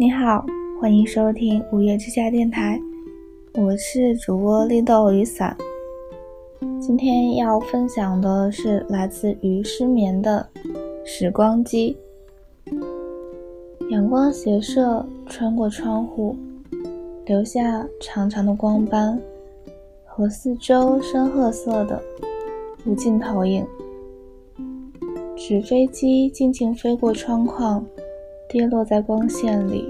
你好，欢迎收听五月之家电台，我是主播绿豆雨伞。今天要分享的是来自于失眠的时光机。阳光斜射穿过窗户，留下长长的光斑和四周深褐色的无尽投影。纸飞机静静飞过窗框。跌落在光线里，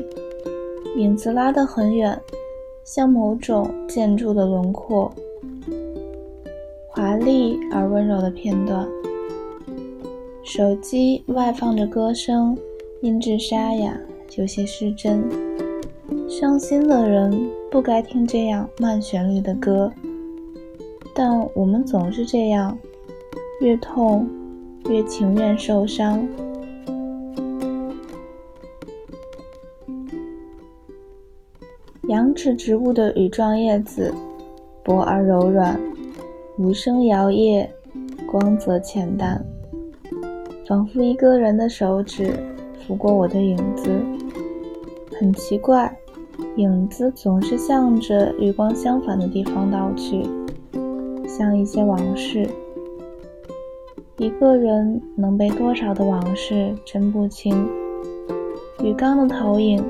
影子拉得很远，像某种建筑的轮廓。华丽而温柔的片段。手机外放着歌声，音质沙哑，有些失真。伤心的人不该听这样慢旋律的歌，但我们总是这样，越痛越情愿受伤。羊齿植物的羽状叶子薄而柔软，无声摇曳，光泽浅淡，仿佛一个人的手指拂过我的影子。很奇怪，影子总是向着与光相反的地方倒去，像一些往事。一个人能背多少的往事，真不清。鱼缸的投影。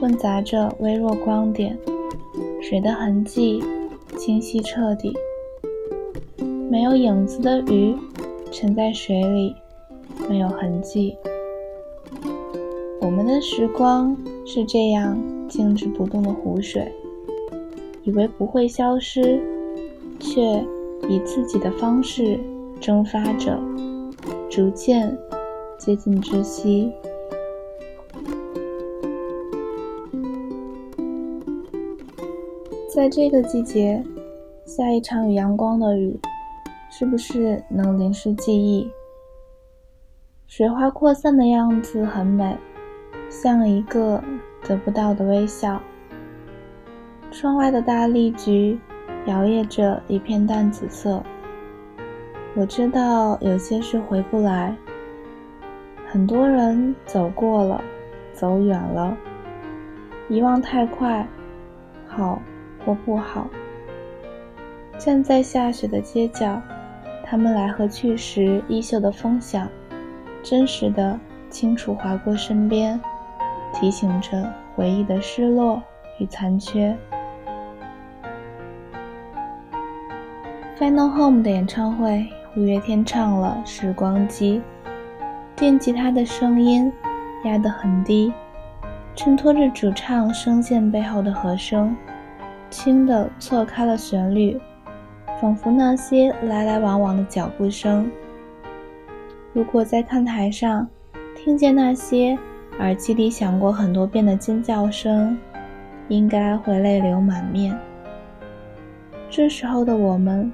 混杂着微弱光点，水的痕迹清晰彻底。没有影子的鱼沉在水里，没有痕迹。我们的时光是这样静止不动的湖水，以为不会消失，却以自己的方式蒸发着，逐渐接近窒息。在这个季节，下一场有阳光的雨，是不是能淋湿记忆？水花扩散的样子很美，像一个得不到的微笑。窗外的大丽菊摇曳着一片淡紫色。我知道有些事回不来，很多人走过了，走远了，遗忘太快，好。或不好，站在下雪的街角，他们来和去时衣袖的风响，真实的、清楚划过身边，提醒着回忆的失落与残缺。Final Home 的演唱会，五月天唱了《时光机》，电吉他的声音压得很低，衬托着主唱声线背后的和声。轻的错开了旋律，仿佛那些来来往往的脚步声。如果在看台上听见那些耳机里响过很多遍的尖叫声，应该会泪流满面。这时候的我们，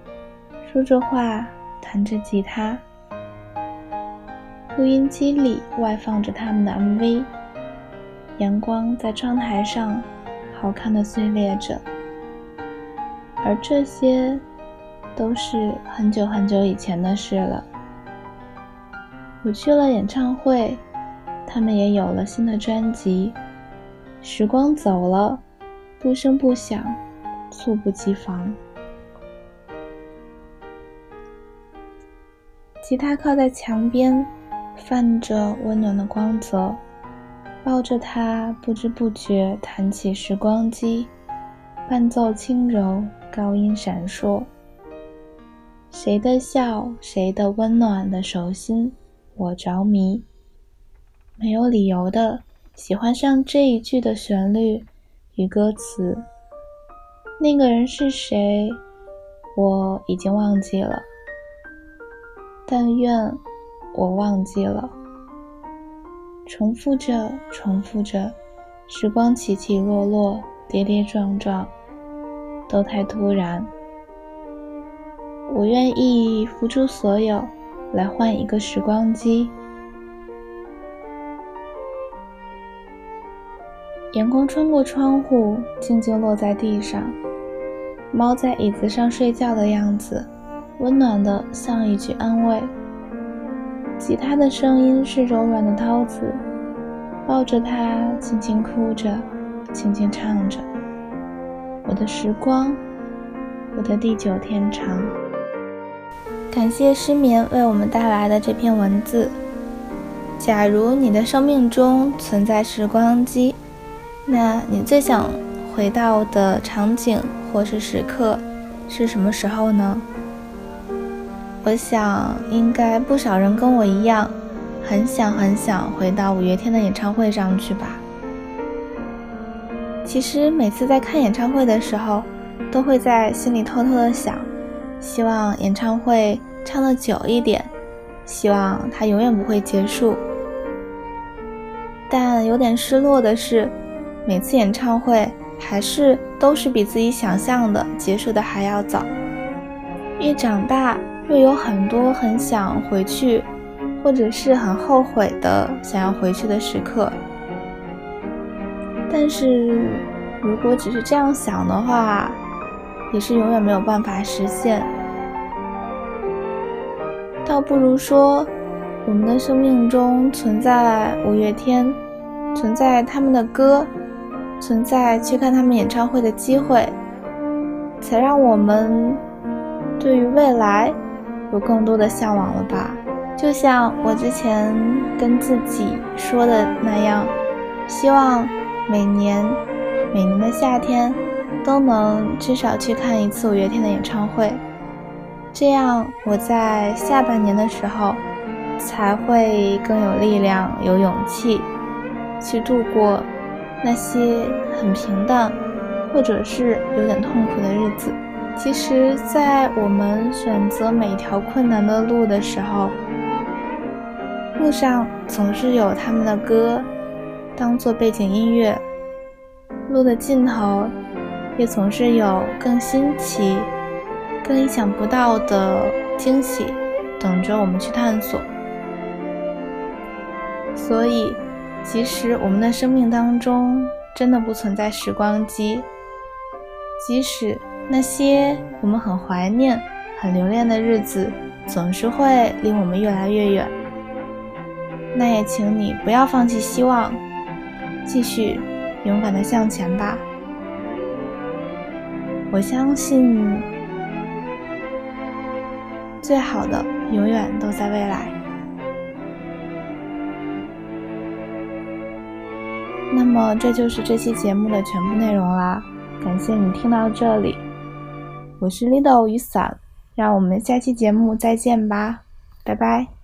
说着话，弹着吉他，录音机里外放着他们的 MV，阳光在窗台上好看的碎裂着。而这些，都是很久很久以前的事了。我去了演唱会，他们也有了新的专辑。时光走了，不声不响，猝不及防。吉他靠在墙边，泛着温暖的光泽，抱着它，不知不觉弹起《时光机》，伴奏轻柔。高音闪烁，谁的笑，谁的温暖的手心，我着迷。没有理由的喜欢上这一句的旋律与歌词。那个人是谁，我已经忘记了。但愿我忘记了。重复着，重复着，时光起起落落，跌跌撞撞。都太突然，我愿意付出所有来换一个时光机。阳光穿过窗户，静静落在地上。猫在椅子上睡觉的样子，温暖的像一句安慰。吉他的声音是柔软的刀子，抱着它，轻轻哭着，轻轻唱着：“我的时光，我的地久天长。”感谢失眠为我们带来的这篇文字。假如你的生命中存在时光机，那你最想回到的场景或是时刻是什么时候呢？我想，应该不少人跟我一样，很想很想回到五月天的演唱会上去吧。其实每次在看演唱会的时候，都会在心里偷偷的想，希望演唱会唱的久一点。希望它永远不会结束，但有点失落的是，每次演唱会还是都是比自己想象的结束的还要早。越长大，越有很多很想回去，或者是很后悔的想要回去的时刻。但是如果只是这样想的话，也是永远没有办法实现。倒不如说，我们的生命中存在五月天，存在他们的歌，存在去看他们演唱会的机会，才让我们对于未来有更多的向往了吧？就像我之前跟自己说的那样，希望每年每年的夏天都能至少去看一次五月天的演唱会。这样，我在下半年的时候才会更有力量、有勇气去度过那些很平淡或者是有点痛苦的日子。其实，在我们选择每条困难的路的时候，路上总是有他们的歌当做背景音乐，路的尽头也总是有更新奇。更意想不到的惊喜等着我们去探索。所以，即使我们的生命当中真的不存在时光机，即使那些我们很怀念、很留恋的日子总是会离我们越来越远，那也请你不要放弃希望，继续勇敢的向前吧。我相信。最好的永远都在未来。那么，这就是这期节目的全部内容啦。感谢你听到这里，我是 Lido 雨伞，让我们下期节目再见吧，拜拜。